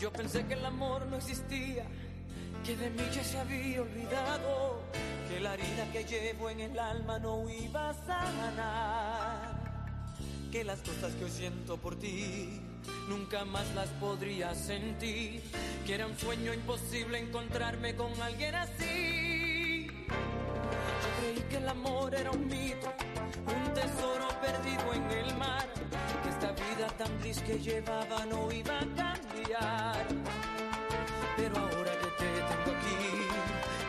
yo pensé que el amor no existía, que de mí ya se había olvidado, que la herida que llevo en el alma no iba a sanar, que las cosas que hoy siento por ti nunca más las podría sentir, que era un sueño imposible encontrarme con alguien así. Yo creí que el amor era un mito, un tesoro perdido en el mar, que esta vida tan gris que llevaba no iba a cambiar. Pero ahora que te tengo aquí,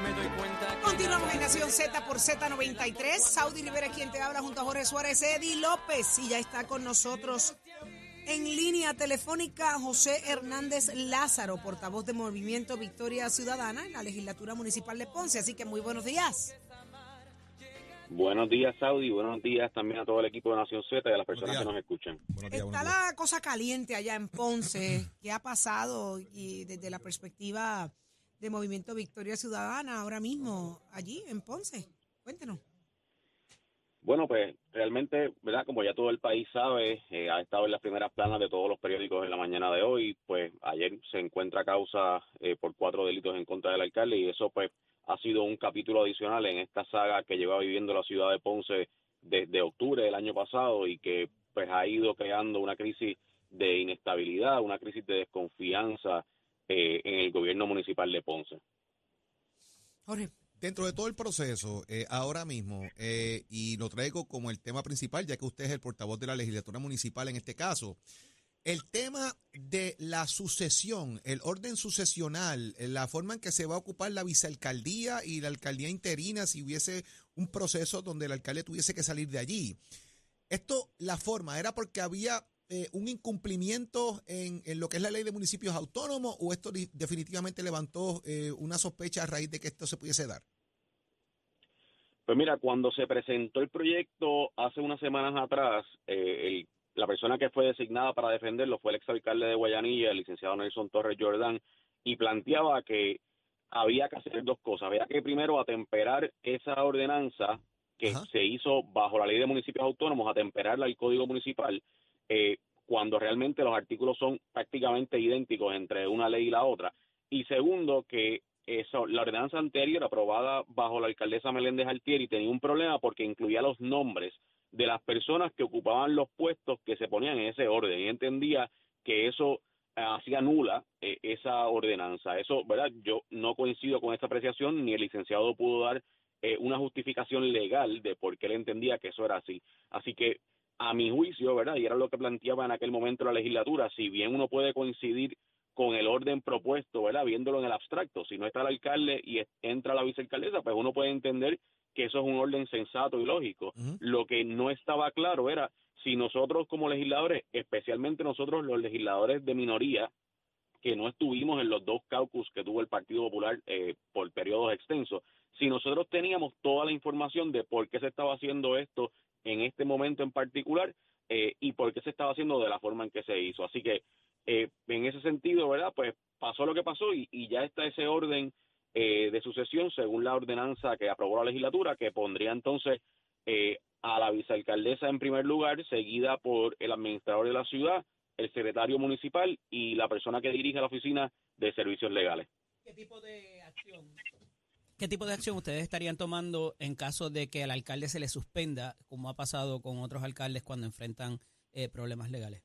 me doy cuenta que... Continuamos en Nación Z por Z93. Saudi Rivera quien te habla junto a Jorge Suárez, Eddie López. Y ya está con nosotros en línea telefónica José Hernández Lázaro, portavoz de Movimiento Victoria Ciudadana en la legislatura municipal de Ponce. Así que muy buenos días. Buenos días, Saudi. Buenos días también a todo el equipo de Nación Z y a las personas que nos escuchan. Días, Está la cosa caliente allá en Ponce. ¿Qué ha pasado y desde la perspectiva de Movimiento Victoria Ciudadana ahora mismo allí en Ponce? Cuéntenos. Bueno, pues realmente, ¿verdad? Como ya todo el país sabe, eh, ha estado en las primeras planas de todos los periódicos en la mañana de hoy. Pues ayer se encuentra causa eh, por cuatro delitos en contra del alcalde y eso pues ha sido un capítulo adicional en esta saga que lleva viviendo la ciudad de Ponce desde octubre del año pasado y que pues ha ido creando una crisis de inestabilidad, una crisis de desconfianza eh, en el gobierno municipal de Ponce. Jorge. Dentro de todo el proceso, eh, ahora mismo, eh, y lo traigo como el tema principal, ya que usted es el portavoz de la legislatura municipal en este caso, el tema de la sucesión, el orden sucesional, eh, la forma en que se va a ocupar la vicealcaldía y la alcaldía interina si hubiese un proceso donde el alcalde tuviese que salir de allí. Esto, la forma, ¿era porque había eh, un incumplimiento en, en lo que es la ley de municipios autónomos o esto definitivamente levantó eh, una sospecha a raíz de que esto se pudiese dar? Pues mira, cuando se presentó el proyecto hace unas semanas atrás, eh, el- la persona que fue designada para defenderlo fue el exalcalde de Guayanilla, el licenciado Nelson Torres Jordán, y planteaba que había que hacer dos cosas. Había que primero atemperar esa ordenanza que Ajá. se hizo bajo la ley de municipios autónomos, atemperarla al código municipal, eh, cuando realmente los artículos son prácticamente idénticos entre una ley y la otra. Y segundo, que eso, la ordenanza anterior aprobada bajo la alcaldesa Meléndez Altieri tenía un problema porque incluía los nombres de las personas que ocupaban los puestos que se ponían en ese orden y entendía que eso eh, hacía nula eh, esa ordenanza. Eso, ¿verdad? Yo no coincido con esta apreciación ni el licenciado pudo dar eh, una justificación legal de por qué él entendía que eso era así. Así que a mi juicio, ¿verdad? Y era lo que planteaba en aquel momento la legislatura, si bien uno puede coincidir con el orden propuesto, ¿verdad? Viéndolo en el abstracto, si no está el alcalde y entra la vicealcaldesa, pues uno puede entender que eso es un orden sensato y lógico. Lo que no estaba claro era si nosotros como legisladores, especialmente nosotros los legisladores de minoría, que no estuvimos en los dos caucus que tuvo el Partido Popular eh, por periodos extensos, si nosotros teníamos toda la información de por qué se estaba haciendo esto en este momento en particular eh, y por qué se estaba haciendo de la forma en que se hizo. Así que eh, en ese sentido, ¿verdad? Pues pasó lo que pasó y, y ya está ese orden eh, de sucesión según la ordenanza que aprobó la legislatura, que pondría entonces eh, a la vicealcaldesa en primer lugar, seguida por el administrador de la ciudad, el secretario municipal y la persona que dirige la oficina de servicios legales. ¿Qué tipo de acción? ¿Qué tipo de acción ustedes estarían tomando en caso de que al alcalde se le suspenda, como ha pasado con otros alcaldes cuando enfrentan eh, problemas legales?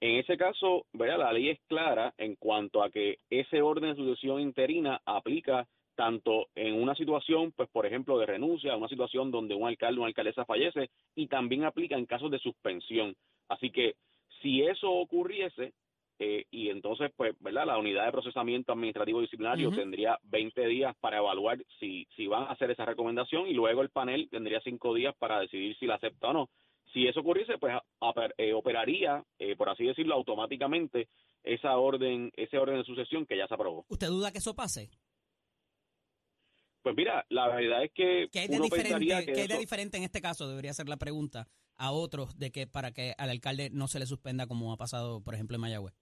En ese caso, ¿verdad? la ley es clara en cuanto a que ese orden de sucesión interina aplica tanto en una situación, pues por ejemplo, de renuncia, una situación donde un alcalde o una alcaldesa fallece, y también aplica en casos de suspensión. Así que si eso ocurriese, eh, y entonces, pues, ¿verdad? La unidad de procesamiento administrativo disciplinario tendría 20 días para evaluar si, si van a hacer esa recomendación y luego el panel tendría 5 días para decidir si la acepta o no. Si eso ocurriese, pues eh, operaría, eh, por así decirlo, automáticamente esa orden, ese orden de sucesión que ya se aprobó. ¿Usted duda que eso pase? Pues mira, la verdad es que ¿Qué hay de uno diferente, que qué hay de eso- diferente en este caso? Debería ser la pregunta a otros de que para que al alcalde no se le suspenda como ha pasado, por ejemplo, en Mayagüez.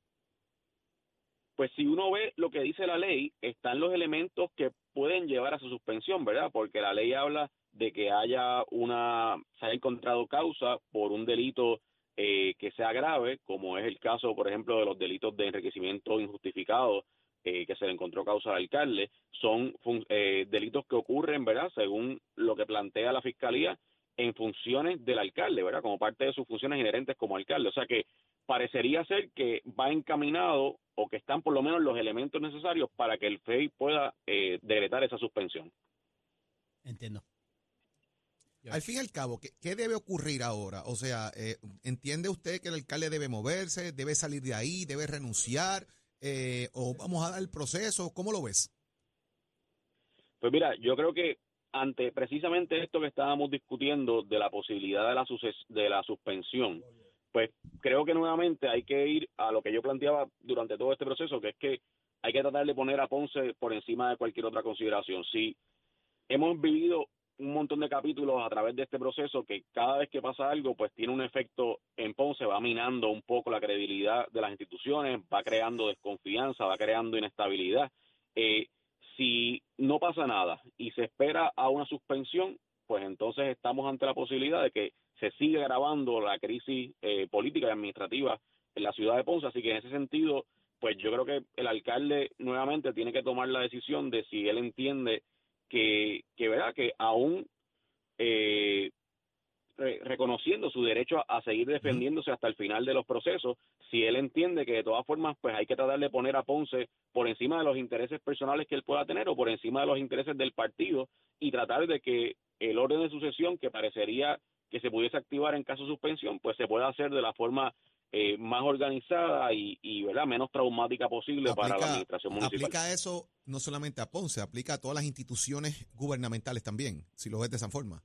Pues si uno ve lo que dice la ley, están los elementos que pueden llevar a su suspensión, ¿verdad? Porque la ley habla de que haya una, se haya encontrado causa por un delito eh, que sea grave, como es el caso, por ejemplo, de los delitos de enriquecimiento injustificado eh, que se le encontró causa al alcalde, son eh, delitos que ocurren, ¿verdad? Según lo que plantea la Fiscalía, en funciones del alcalde, ¿verdad? Como parte de sus funciones inherentes como alcalde. O sea que parecería ser que va encaminado o que están por lo menos los elementos necesarios para que el FEI pueda eh, decretar esa suspensión. Entiendo. Al fin y al cabo, ¿qué, debe ocurrir ahora? O sea, eh, ¿entiende usted que el alcalde debe moverse, debe salir de ahí, debe renunciar? Eh, ¿O vamos a dar el proceso? ¿Cómo lo ves? Pues mira, yo creo que ante precisamente esto que estábamos discutiendo de la posibilidad de la, de la suspensión, pues creo que nuevamente hay que ir a lo que yo planteaba durante todo este proceso, que es que hay que tratar de poner a Ponce por encima de cualquier otra consideración. Si hemos vivido un montón de capítulos a través de este proceso que cada vez que pasa algo, pues tiene un efecto en Ponce, va minando un poco la credibilidad de las instituciones, va creando desconfianza, va creando inestabilidad. Eh, si no pasa nada y se espera a una suspensión, pues entonces estamos ante la posibilidad de que se siga agravando la crisis eh, política y administrativa en la ciudad de Ponce. Así que en ese sentido, pues yo creo que el alcalde nuevamente tiene que tomar la decisión de si él entiende que, que ¿verdad? que aún eh, reconociendo su derecho a, seguir defendiéndose hasta el final de los procesos, si él entiende que de todas formas pues hay que tratar de poner a Ponce por encima de los intereses personales que él pueda tener o por encima de los intereses del partido y tratar de que el orden de sucesión que parecería que se pudiese activar en caso de suspensión pues se pueda hacer de la forma eh, más organizada y, y ¿verdad? menos traumática posible para la administración municipal. Aplica eso no solamente a Ponce, aplica a todas las instituciones gubernamentales también, si lo ves de esa forma.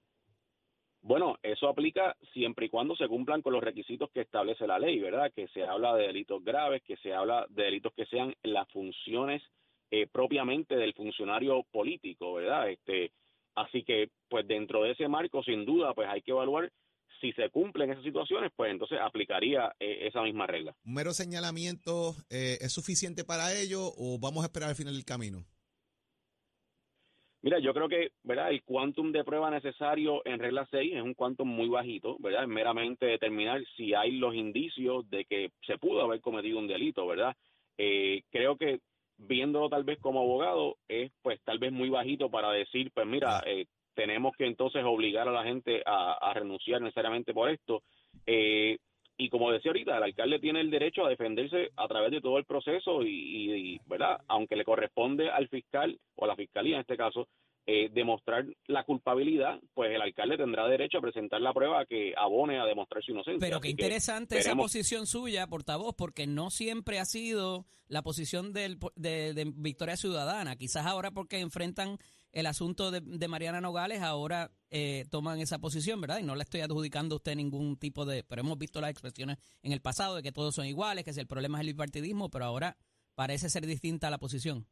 Bueno, eso aplica siempre y cuando se cumplan con los requisitos que establece la ley, ¿verdad? Que se habla de delitos graves, que se habla de delitos que sean las funciones eh, propiamente del funcionario político, ¿verdad? Este, así que, pues dentro de ese marco, sin duda, pues hay que evaluar si se cumplen esas situaciones, pues entonces aplicaría eh, esa misma regla. ¿Un mero señalamiento eh, es suficiente para ello o vamos a esperar al final del camino? Mira, yo creo que, ¿verdad? El quantum de prueba necesario en regla 6 es un quantum muy bajito, ¿verdad? Es meramente determinar si hay los indicios de que se pudo haber cometido un delito, ¿verdad? Eh, creo que viéndolo tal vez como abogado es pues tal vez muy bajito para decir, pues mira, eh, tenemos que entonces obligar a la gente a, renunciar necesariamente por esto. Eh, y como decía ahorita, el alcalde tiene el derecho a defenderse a través de todo el proceso y, ¿verdad? Aunque le corresponde al fiscal o a la fiscalía en este caso eh, demostrar la culpabilidad, pues el alcalde tendrá derecho a presentar la prueba que abone a demostrar su inocencia. Pero qué interesante esa posición suya, portavoz, porque no siempre ha sido la posición del, de, de Victoria Ciudadana. Quizás ahora porque enfrentan el asunto de, Mariana Nogales, ahora eh, toman esa posición, ¿verdad? Y no le estoy adjudicando a usted ningún tipo de... Pero hemos visto las expresiones en el pasado de que todos son iguales, que si el problema es el bipartidismo, pero ahora parece ser distinta la posición.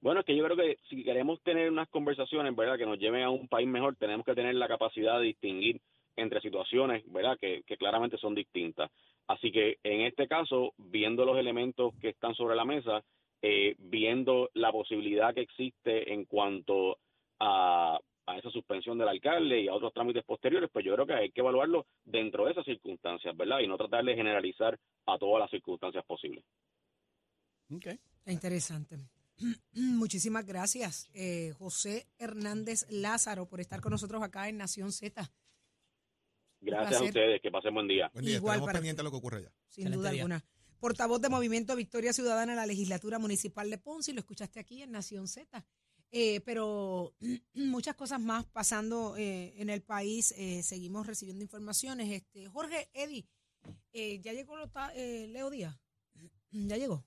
Bueno, es que yo creo que si queremos tener unas conversaciones, ¿verdad?, que nos lleven a un país mejor, tenemos que tener la capacidad de distinguir entre situaciones, ¿verdad?, que, que claramente son distintas. Así que en este caso, viendo los elementos que están sobre la mesa, eh, viendo la posibilidad que existe en cuanto a, esa suspensión del alcalde y a otros trámites posteriores, pues yo creo que hay que evaluarlo dentro de esas circunstancias, ¿verdad? Y no tratar de generalizar a todas las circunstancias posibles. Okay. Interesante. Muchísimas gracias, eh, José Hernández Lázaro, por estar con nosotros acá en Nación Z. Gracias a ustedes, que pasen buen día. Buen día, Igual pendientes lo que ocurre allá. Sin duda alguna portavoz de Movimiento Victoria Ciudadana en la legislatura municipal de Ponce, y lo escuchaste aquí en Nación Z. Eh, pero muchas cosas más pasando eh, en el país. Eh, seguimos recibiendo informaciones. Este Jorge, Eddie, ya llegó Leo Díaz. Ya llegó.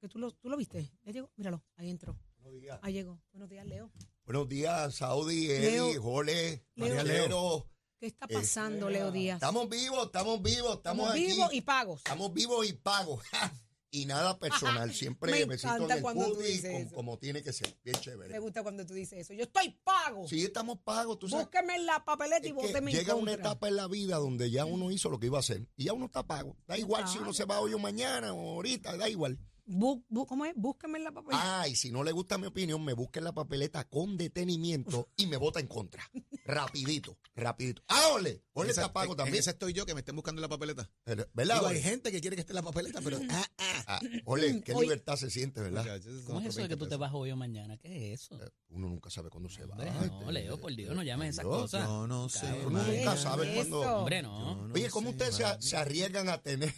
Que tú lo, tú lo viste. Ya llegó. Míralo, ahí entró. Buenos días. Ahí llegó. Buenos días, Leo. Buenos días, Saudi, Eddie, Jole, María Leo. ¿Qué está pasando, Leo Díaz? Estamos vivos, estamos vivos, estamos, vivos y pagos. Estamos vivos y pagos. y nada personal, siempre me encanta cuando tú dices como, tiene que ser, bien chévere. Me gusta cuando tú dices eso. Yo estoy pago. Sí, estamos pagos. Tú sabes, Búsqueme en la papeleta y vóteme Llega una etapa en la vida donde ya uno hizo lo que iba a hacer y ya uno está pago. Da igual si uno se va hoy o mañana o ahorita, da igual. Bu- bu- ¿Cómo es? Búsqueme en la papeleta. Ah, y si no le gusta mi opinión, me busca en la papeleta con detenimiento y me vota en contra. Rapidito, rapidito. ¡Ah, ole! Ole te Esa- apago en- también. en esa estoy yo que me estén buscando en la papeleta. ¿Verdad? Digo, hay gente que quiere que esté en la papeleta, pero. Ah, ah. Ah, ole, qué Hoy- libertad se siente, ¿verdad? Muchachos, ¿Cómo es eso de que tú 20 te vas hoy o mañana? ¿Qué es eso? Uno nunca sabe cuándo se va. Hombre, no, Leo, por Dios, no llames esas cosas. Yo no sé. Uno nunca ¿Qué sabe cuándo. Hombre, no. No Oye, ¿cómo ustedes se arriesgan a tener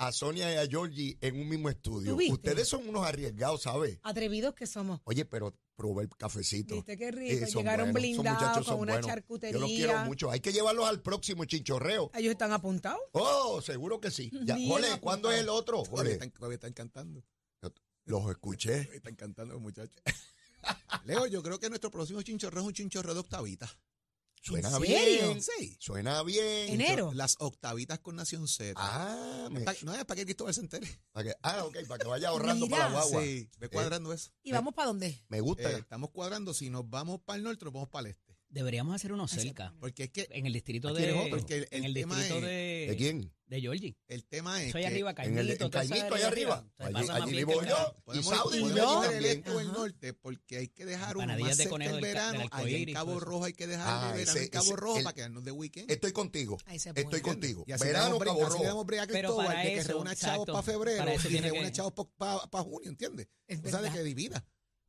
a Sonia y a Georgie en un mismo estudio? Ustedes son unos arriesgados, ¿sabes? Atrevidos que somos. Oye, pero probé el cafecito. ¿Viste qué rico? son Llegaron buenos, blindados con una buenos. charcutería. Yo los quiero mucho. Hay que llevarlos al próximo chinchorreo. Ellos están apuntados. Oh, seguro que sí. Ya. ¿cuándo es el otro? Todavía Jole, están, todavía están cantando. los escuché. Todavía Están cantando los muchachos. Leo, yo creo que nuestro próximo chinchorreo es un chinchorreo de octavitas. Suena serio? bien. Sí. Suena bien. Enero. Las octavitas con Nación Z. Ah, me- Pa- no es para que Cristóbal se entere. para que- ah, ok, para que vaya ahorrando para la guagua. Sí, ve cuadrando eso. ¿Y vamos para dónde? Me gusta. Eh, estamos cuadrando. Si nos vamos para el norte, nos vamos para el este. Deberíamos hacer uno cerca. Porque es que En el distrito de. otro. Porque el- en el el tema distrito es- de. ¿De quién? De Georgie. el tema es Soy que arriba, en el- Caimito. en toda esa Caimito, allá arriba. Allí- allí vivo que yo. y Saudi vive podemos allí ir del este el norte porque hay que dejar uno más de cerca conejo el verano. Allá en Cabo. Rojo hay que dejar Ah, el verano en Cabo ese- Rojo el- para quedarnos de weekend. Estoy contigo. Ahí se Estoy contigo. Y Verano, Cabo bre- así le Rojo. damos brega a Cristóbal de que reúna chavos para febrero y reúna chavos para junio, ¿entiendes? Es o sea, de que divida.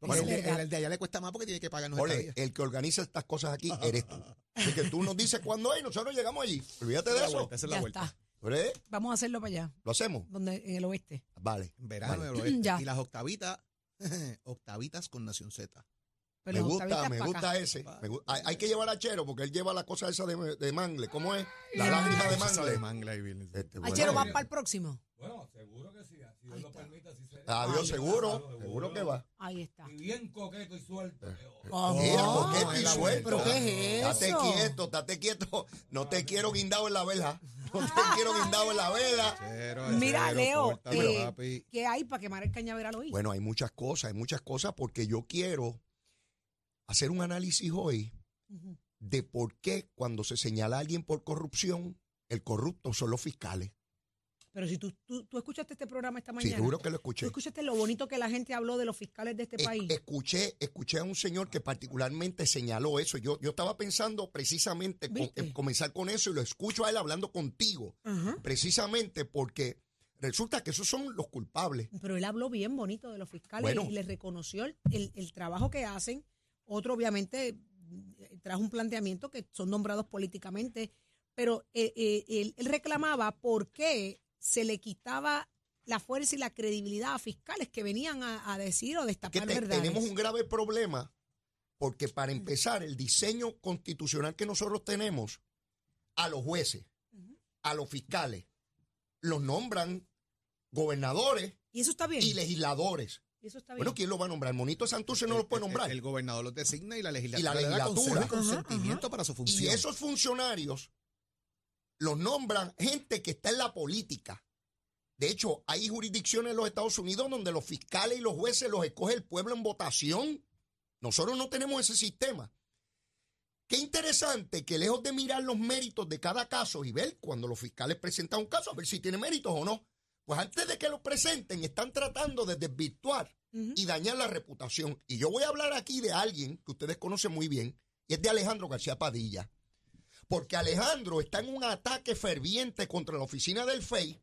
Porque el, de- el allá le cuesta más porque tiene que pagarnos Ole, el que organiza estas cosas aquí eres tú. Así que tú nos dices cuándo es y nosotros llegamos allí. Olvídate de eso. vuelta, esa es la Ya vuelta. está. ¿Ves? Vamos a hacerlo para allá, ¿Lo hacemos? donde, en el oeste. Vale. En verano Vale. del oeste. Ya. Y las octavitas, octavitas con Nación Z. Pero me gusta, me gusta acá. ese. Me gu- hay, hay que llevar a Chero porque él lleva la cosa esa de, de mangle. ¿Cómo es? La lágrima de mangle. Este, bueno. Chero, ¿vas para el próximo? Bueno, seguro que sí. Si Dios lo permite, así será. Adiós, Ay, seguro. Seguro que va. Ahí está. Y bien coqueto y suelto. Oh, Mira, coqueto y suelto. ¿Pero qué es Date eso? quieto, date quieto. No te quiero guindado en la vela. No te quiero guindado en la vela. Mira, Leo, eh, papi. ¿qué hay para quemar el cañaveral hoy? Bueno, hay muchas cosas, hay muchas cosas porque yo quiero hacer un análisis hoy Ujú. de por qué cuando se señala a alguien por corrupción, el corrupto son los fiscales. Pero si tú, tú, tú escuchaste este programa esta Sí, mañana, seguro que lo tú escuché. escuchaste lo bonito que la gente habló de los fiscales de este Es- país. escuché, escuché a un señor que particularmente señaló eso. Yo, yo estaba pensando precisamente en comenzar con eso y lo escucho a él hablando contigo, Ajá. precisamente porque resulta que esos son los culpables. Pero él habló bien bonito de los fiscales Bueno. y les reconoció el, el- el trabajo que hacen. Otro, obviamente, trajo un planteamiento que son nombrados políticamente, pero eh, eh, él, él reclamaba por qué se le quitaba la fuerza y la credibilidad a fiscales que venían a, a decir o que destapar te- verdades. tenemos un grave problema porque para empezar el diseño constitucional que nosotros tenemos a los jueces, a los fiscales, los nombran gobernadores Y eso está bien. y legisladores. y eso está bien. Bueno, ¿quién lo va a nombrar? Monito Santurce no El- lo puede nombrar. El, gobernador los designa y la Y legislatura, la le da legislatura. consejo y consentimiento para su Y función. esos funcionarios los nombran gente que está en la política. De hecho, hay jurisdicciones en los Estados Unidos donde los fiscales y los jueces los escoge el pueblo en votación. Nosotros no tenemos ese sistema. Qué interesante que lejos de mirar los méritos de cada caso y ver cuando los fiscales presentan un caso, a ver si tiene méritos o no, pues antes de que lo presenten están tratando de desvirtuar y dañar la reputación. Y yo voy a hablar aquí de alguien que ustedes conocen muy bien, y es de Alejandro García Padilla. Porque Alejandro está en un ataque ferviente contra la oficina del FEI,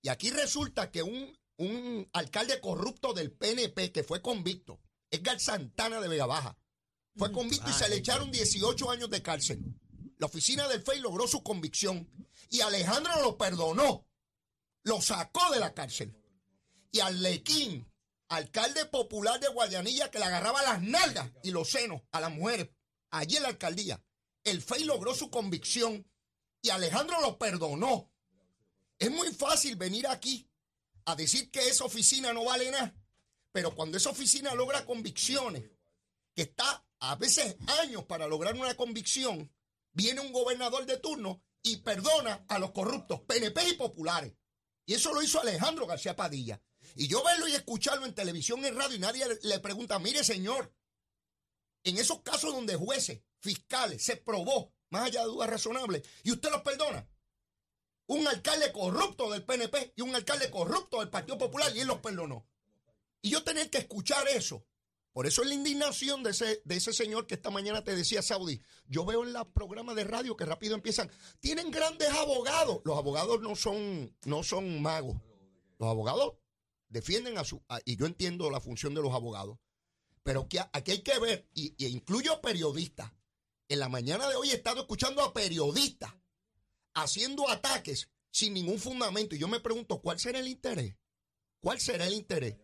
y aquí resulta que un, un alcalde corrupto del PNP que fue convicto, Edgar Santana de Vega Baja, fue convicto y Ah, se le sí, echaron 18 años de cárcel. La oficina del FEI logró su convicción y Alejandro lo perdonó, lo sacó de la cárcel. Y Arlequín, alcalde popular de Guayanilla, que le agarraba las nalgas y los senos a las mujeres, allí en la alcaldía, el FEI logró su convicción y Alejandro lo perdonó. Es muy fácil venir aquí a decir que esa oficina no vale nada, pero cuando esa oficina logra convicciones, que está a veces años para lograr una convicción, viene un gobernador de turno y perdona a los corruptos, PNP y populares. Y eso lo hizo Alejandro García Padilla. Y yo verlo y escucharlo en televisión, en radio, y nadie le- pregunta, mire señor, en esos casos donde jueces, fiscales, se probó, más allá de dudas razonables, y usted los perdona. un alcalde corrupto del PNP y un alcalde corrupto del Partido Popular y él los perdonó. Y yo tener que escuchar eso. Por eso es la indignación de ese, de ese señor que esta mañana te decía Saudi. Yo veo en los programas de radio que rápido empiezan. Tienen grandes abogados. Los abogados no son, no son magos. Los abogados defienden a su. y yo entiendo la función de los abogados. Pero que, aquí hay que ver, y, y incluyo periodistas. En la mañana de hoy he estado escuchando a periodistas haciendo ataques sin ningún fundamento. Y yo me pregunto, ¿cuál será el interés? ¿Cuál será el interés?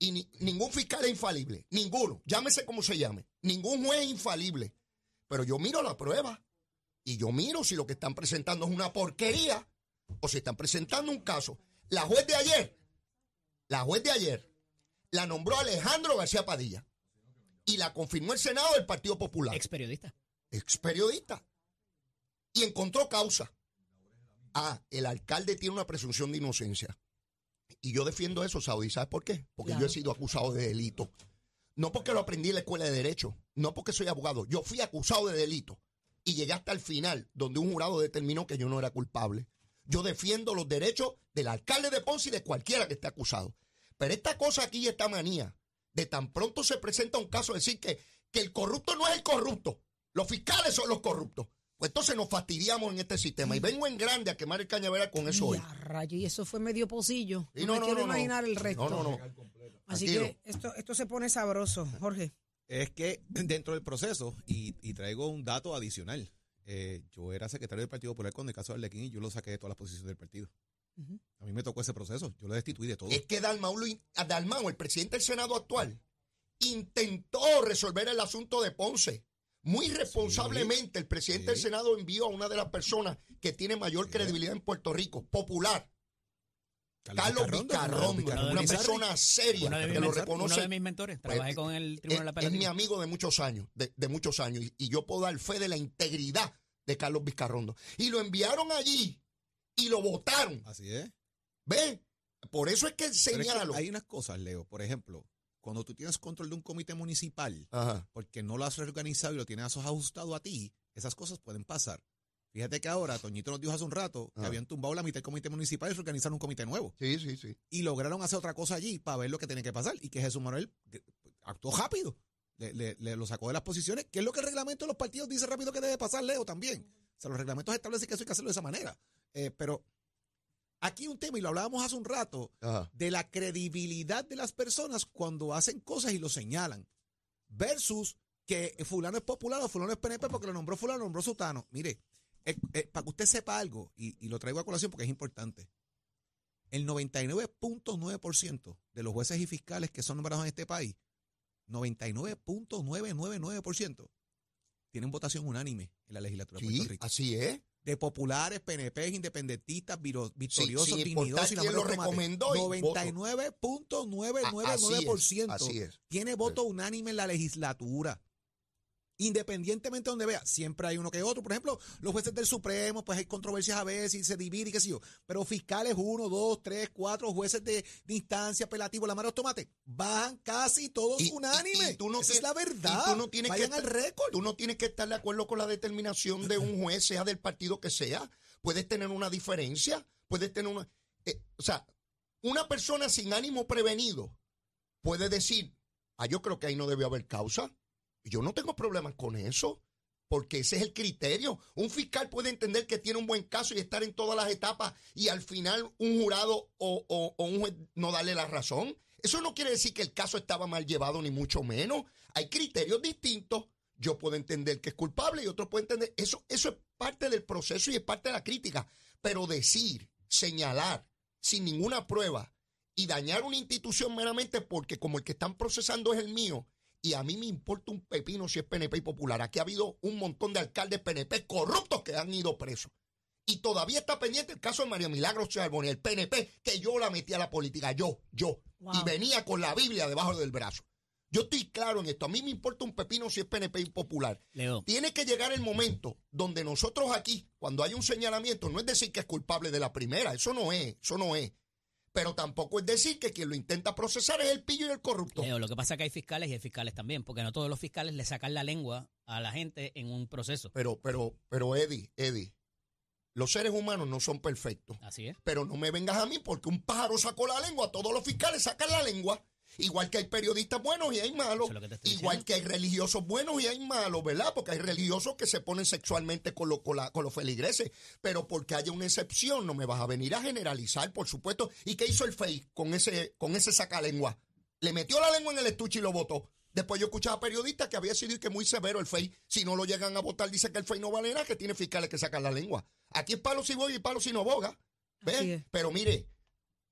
Y ningún fiscal es infalible, ninguno, llámese como se llame, ningún juez es infalible. Pero yo miro la prueba y yo miro si lo que están presentando es una porquería o si están presentando un caso. La juez de ayer, la juez de ayer, la nombró Alejandro García Padilla y la confirmó el Senado del Partido Popular. Ex periodista. Ex periodista. Y encontró causa. Ah, el alcalde tiene una presunción de inocencia. Y yo defiendo eso, Saudi. ¿Sabes por qué? Porque yo he sido acusado de delito. No porque lo aprendí en la escuela de Derecho, no porque soy abogado. Yo fui acusado de delito y llegué hasta el final, donde un jurado determinó que yo no era culpable. Yo defiendo los derechos del alcalde de Ponce y de cualquiera que esté acusado. Pero esta cosa aquí, esta manía, de tan pronto se presenta un caso, decir que, que el corrupto no es el corrupto, los fiscales son los corruptos. Pues entonces nos fastidiamos en este sistema. Y vengo en grande a quemar el cañaveral con eso hoy. Rayo, y eso fue medio pocillo. Y no, no, quiero imaginar el resto. No, no, no. Así que esto, esto se pone sabroso, Jorge. Es que dentro del proceso, y, traigo un dato adicional, eh, yo era secretario del Partido Popular con el caso de Arlequín y yo lo saqué de todas las posiciones del partido. A mí me tocó ese proceso, yo lo destituí de todo. Es que Dalmau, Dalmau, el presidente del Senado actual, intentó resolver el asunto de Ponce muy responsablemente, el presidente del Senado envió a una de las personas que tiene mayor credibilidad en Puerto Rico, popular, Carlos Vicarrondo, una persona seria que lo reconoce. Uno de mis mentores, pues, trabajé con el Tribunal es, es mi amigo de muchos años, de, muchos años, y, yo puedo dar fe de la integridad de Carlos Vizcarrondo. Y lo enviaron allí y lo votaron. Así es. ¿Ve? Por eso es que señalo. hay unas cosas, Leo, por ejemplo, cuando tú tienes control de un comité municipal, porque no lo has reorganizado y lo tienes ajustado a ti, esas cosas pueden pasar. Fíjate que ahora, Toñito nos dijo hace un rato que habían tumbado la mitad del comité municipal y reorganizaron un comité nuevo. Sí, sí, sí. Y lograron hacer otra cosa allí para ver lo que tenía que pasar. Y que Jesús Manuel actuó rápido. Le, lo sacó de las posiciones, que es lo que el reglamento de los partidos dice rápido que debe pasar, Leo, también. O sea, los reglamentos establecen que eso hay que hacerlo de esa manera. Eh, pero Aquí un tema, y lo hablábamos hace un rato, de la credibilidad de las personas cuando hacen cosas y lo señalan, versus que fulano es popular o fulano es PNP porque lo nombró fulano, lo nombró sutano. Mire, eh, eh, para que usted sepa algo, y, lo traigo a colación porque es importante, el 99.9% de los jueces y fiscales que son nombrados en este país, 99.999%, tienen votación unánime en la legislatura de Puerto Rico. Así es de populares, PNP, independentistas, victoriosos, sí, dignidosos y la lo recomendó 99.999% tiene voto unánime en la legislatura. Independientemente de donde vea, siempre hay uno que otro. Por ejemplo, los jueces del Supremo, pues hay controversias a veces y se divide y qué sé yo. Pero fiscales, uno, dos, tres, cuatro, jueces de, distancia, apelativo, la mano tomate, van casi todos unánimes. Esa es la verdad. tú no tienes Vayan que al récord. Tú no tienes que estar de acuerdo con la determinación de un juez, sea del partido que sea. Puedes tener una diferencia, puedes tener una. Eh, o sea, una persona sin ánimo prevenido puede decir, ah, yo creo que ahí no debe haber causa yo no tengo problemas con eso, porque ese es el criterio. Un fiscal puede entender que tiene un buen caso y estar en todas las etapas y al final un jurado o, un juez no darle la razón. Eso no quiere decir que el caso estaba mal llevado, ni mucho menos. Hay criterios distintos. Yo puedo entender que es culpable y otro puede entender. Eso, eso es parte del proceso y es parte de la crítica. Pero decir, señalar, sin ninguna prueba y dañar una institución meramente porque como el que están procesando es el mío, y a mí me importa un pepino si es PNP y popular. Aquí ha habido un montón de alcaldes PNP corruptos que han ido presos. Y todavía está pendiente el caso de María Milagros Charboni, el PNP, que yo la metí a la política, yo, yo. Y venía con la Biblia debajo del brazo. Yo estoy claro en esto. A mí me importa un pepino si es PNP y popular. Tiene que llegar el momento donde nosotros aquí, cuando hay un señalamiento, no es decir que es culpable de la primera. Eso no es, eso no es. Pero tampoco es decir que quien lo intenta procesar es el pillo y el corrupto. lo que pasa es que hay fiscales y hay fiscales también, porque no todos los fiscales le sacan la lengua a la gente en un proceso. Pero, pero, pero, Eddie, Eddie, Los seres humanos no son perfectos. Así es. Pero no me vengas a mí porque un pájaro sacó la lengua. Todos los fiscales sacan la lengua. Igual que hay periodistas buenos y hay malos. Es Igual diciendo. que hay religiosos buenos y hay malos, ¿verdad? Porque hay religiosos que se ponen sexualmente con, lo- con, la- con los feligreses. Pero porque haya una excepción, no me vas a venir a generalizar, por supuesto. ¿Y qué hizo el FEI con ese, con ese sacalengua? Le metió la lengua en el estuche y lo votó. Después yo escuchaba periodistas que había sido y que muy severo el FEI. Si no lo llegan a votar, dice que el FEI no vale nada, que tiene fiscales que sacan la lengua. Aquí es palo si voy y palo si no boga. ¿Ves? Pero mire,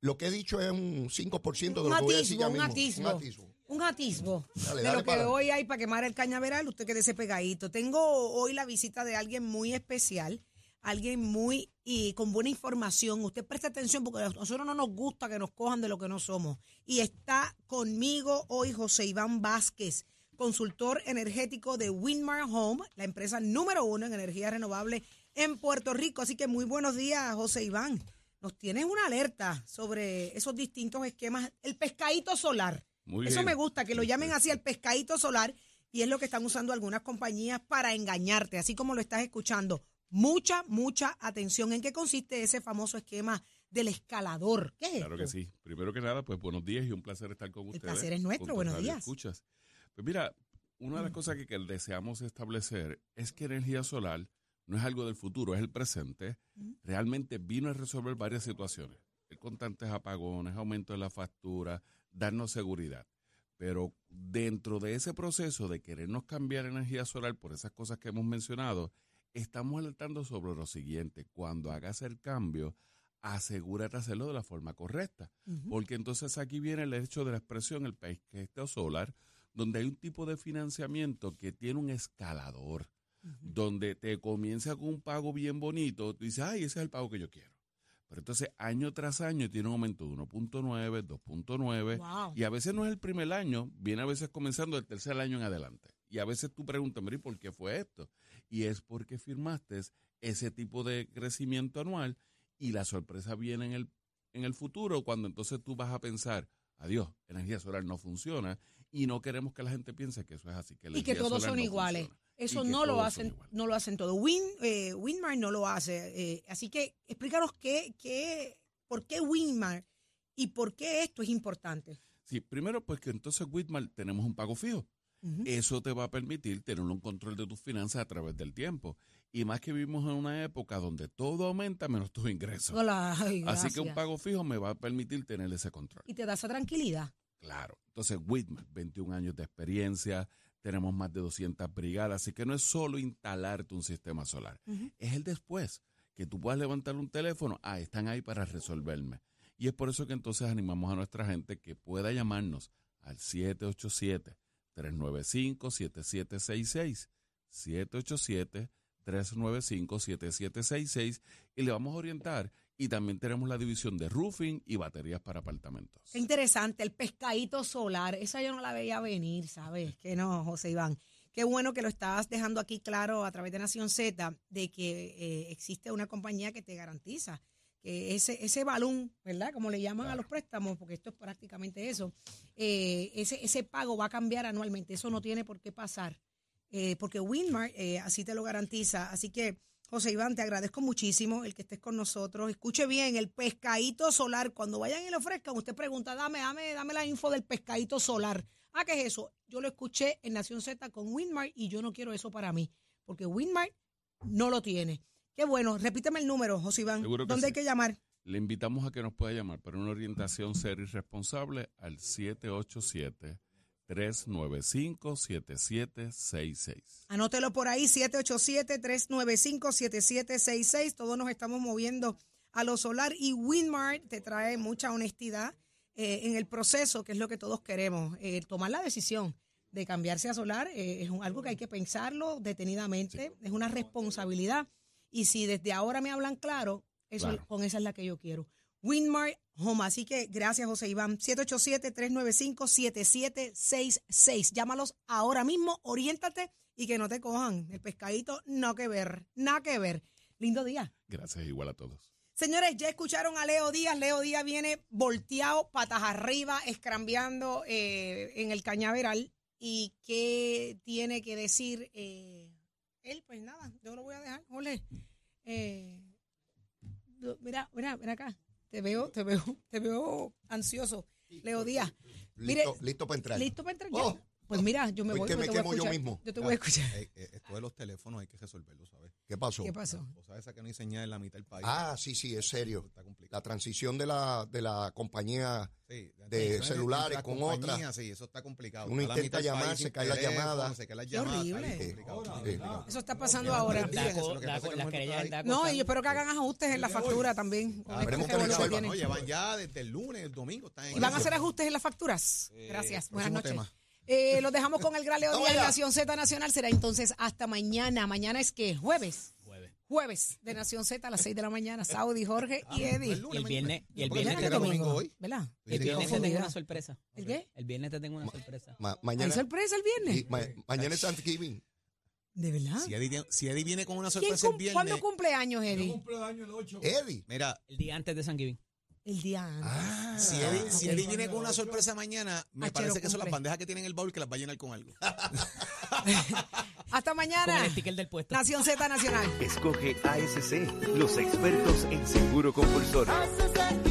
lo que he dicho es un 5% de Un lo que voy a decir un atisbo. Un atisbo. Un atisbo Dale, de lo que para- hoy hay para quemar el cañaveral, usted quédese pegadito. Tengo hoy la visita de alguien muy especial, alguien muy y con buena información. Usted preste atención porque a nosotros no nos gusta que nos cojan de lo que no somos. Y está conmigo hoy José Iván Vázquez, consultor energético de Winmar Home, la empresa número uno en energía renovable en Puerto Rico. Así que muy buenos días, José Iván. Nos tienes una alerta sobre esos distintos esquemas. El pescadito solar. Muy Eso bien. me gusta, que lo llamen así el pescadito solar y es lo que están usando algunas compañías para engañarte, así como lo estás escuchando. Mucha, mucha atención en qué consiste ese famoso esquema del escalador. ¿Qué es Claro que sí. Primero que nada, pues buenos días y un placer estar con ustedes. placer es nuestro, buenos días. radioescuchas. Pues mira, una de las cosas que, que deseamos establecer es que energía solar no es algo del futuro, es el presente. Realmente vino a resolver varias situaciones. El constantes apagones, aumento de la factura, darnos seguridad. Pero dentro de ese proceso de querernos cambiar energía solar por esas cosas que hemos mencionado, estamos alertando sobre lo siguiente. Cuando hagas el cambio, asegúrate de hacerlo de la forma correcta. Porque entonces aquí viene el hecho de la expresión, el pesquesto solar, donde hay un tipo de financiamiento que tiene un escalador, donde te comienza con un pago bien bonito, tú dices, ay, ese es el pago que yo quiero. Pero entonces año tras año tiene un aumento de 1.9, 2.9, Wow. y a veces no es el primer año, viene a veces comenzando el tercer año en adelante. Y a veces tú preguntas, Mary, ¿por qué fue esto? Y es porque firmaste ese tipo de crecimiento anual y la sorpresa viene en el, en el futuro cuando entonces tú vas a pensar, adiós, energía solar no funciona y no queremos que la gente piense que eso es así. Que Y que todos son no iguales. funciona. Eso no lo hacen, no lo hacen todo. Win, eh, Winmar no lo hace. eh, así que explícanos qué, qué, por qué Winmar y por qué esto es importante. Sí, primero pues que entonces Whitmar tenemos un pago fijo. Eso te va a permitir tener un control de tus finanzas a través del tiempo. Y más que vivimos en una época donde todo aumenta menos tus ingresos. Hola, ay, Así que un pago fijo me va a permitir tener ese control. Y te da esa tranquilidad. Claro. Entonces, Whitman, 21 años de experiencia, tenemos más de 200 brigadas, así que no es solo instalarte un sistema solar, es el después, que tú puedas levantar un teléfono, ah, están ahí para resolverme. Y es por eso que entonces animamos a nuestra gente que pueda llamarnos al 787-395-7766, 787-395-7766 y le vamos a orientar. Y también tenemos la división de roofing y baterías para apartamentos. Qué interesante, el pescadito solar. Esa yo no la veía venir, ¿sabes? Que no, José Iván. Qué bueno que lo estabas dejando aquí claro a través de Nación Z, de que eh, existe una compañía que te garantiza que ese, ese balón, ¿verdad? Como le llaman a los préstamos, porque esto es prácticamente eso, eh, ese, ese pago va a cambiar anualmente. Eso no tiene por qué pasar, eh, porque Winmar así te lo garantiza. Así que, José Iván, te agradezco muchísimo el que estés con nosotros. Escuche bien, el pescadito solar, cuando vayan y lo ofrezcan, usted pregunta, dame, dame, dame la info del pescadito solar. Ah, ¿qué es eso? Yo lo escuché en Nación Z con Winmar y yo no quiero eso para mí, porque Winmar no lo tiene. Qué bueno, repíteme el número, José Iván. ¿Dónde hay que llamar? Le invitamos a que nos pueda llamar para una orientación ser irresponsable al 787 395-7766. Anótelo por ahí, 787-395-7766. Todos nos estamos moviendo a lo solar y Winmar te trae mucha honestidad eh, en el proceso, que es lo que todos queremos, eh, tomar la decisión de cambiarse a solar eh, es algo que hay que pensarlo detenidamente, es una responsabilidad. Y si desde ahora me hablan claro, eso, claro. con esa es la que yo quiero. Winmar Home. Así que gracias, José Iván. 787-395-7766. Llámalos ahora mismo, oriéntate y que no te cojan. El pescadito, no que ver, nada que ver. Lindo día. Gracias igual a todos. Señores, ya escucharon a Leo Díaz. Leo Díaz viene volteado, patas arriba, escrambeando eh, en el cañaveral. ¿Y qué tiene que decir eh, él? Pues nada, yo lo voy a dejar. Ole, eh, mira, mira, mira acá. Te veo, te veo, te veo ansioso. Leo Díaz. Mire, Listo, listo para entrar. ¿listo para entrar? Oh. Pues mira, yo me Pues voy. que yo me te voy a quemo yo escuchar. mismo. Yo te voy a escuchar. Eh, eh, esto de los teléfonos hay que resolverlo, ¿sabes? ¿Qué pasó? ¿Qué pasó? O sea, esa que no hay señal en la mitad del país. Ah, sí, sí, es serio. Está complicado. La transición de la, de la compañía Sí, de celulares con otra. Sí, eso está complicado. Uno intenta llamar, país se cae la llamada. Se cae la Qué llamada. horrible. Eso está pasando ahora. No, y espero que hagan ajustes en la factura también. este que resuelvan. No, llevan ya desde el lunes, el domingo. Están en ¿Y van a hacer ajustes en las facturas? Gracias. Buenas noches. Eh, los dejamos con el gran Leo Díaz. Nación Z Nacional. Será entonces hasta mañana. Mañana es que jueves. Jueves. Jueves de Nación Z a las 6 de la mañana. Saudi, Jorge y Eddie. Y el viernes, y el viernes te tengo, domingo hoy. ¿Verdad? el viernes te tengo una sorpresa. ¿El qué? El viernes te tengo una sorpresa. Ma- ¿Hay mañana, sorpresa el viernes? y ma- mañana es Thanksgiving. ¿De verdad? Si Eddie, si Eddie viene con una ¿Quién sorpresa el viernes. ¿Cuándo cumple años, Yo Eddie? cumplo el año el 8. Eddie. Mira, El día antes de San Giving. El día antes. Ah, si Eddie, si. Eddie viene con una sorpresa mañana, me Ah, parece que son las bandejas que tienen en el baúl que las va a llenar con algo. Hasta Con mañana. el sticker del puesto. Nación Z Nacional. Escoge ASC, los expertos en seguro compulsorio. Haces el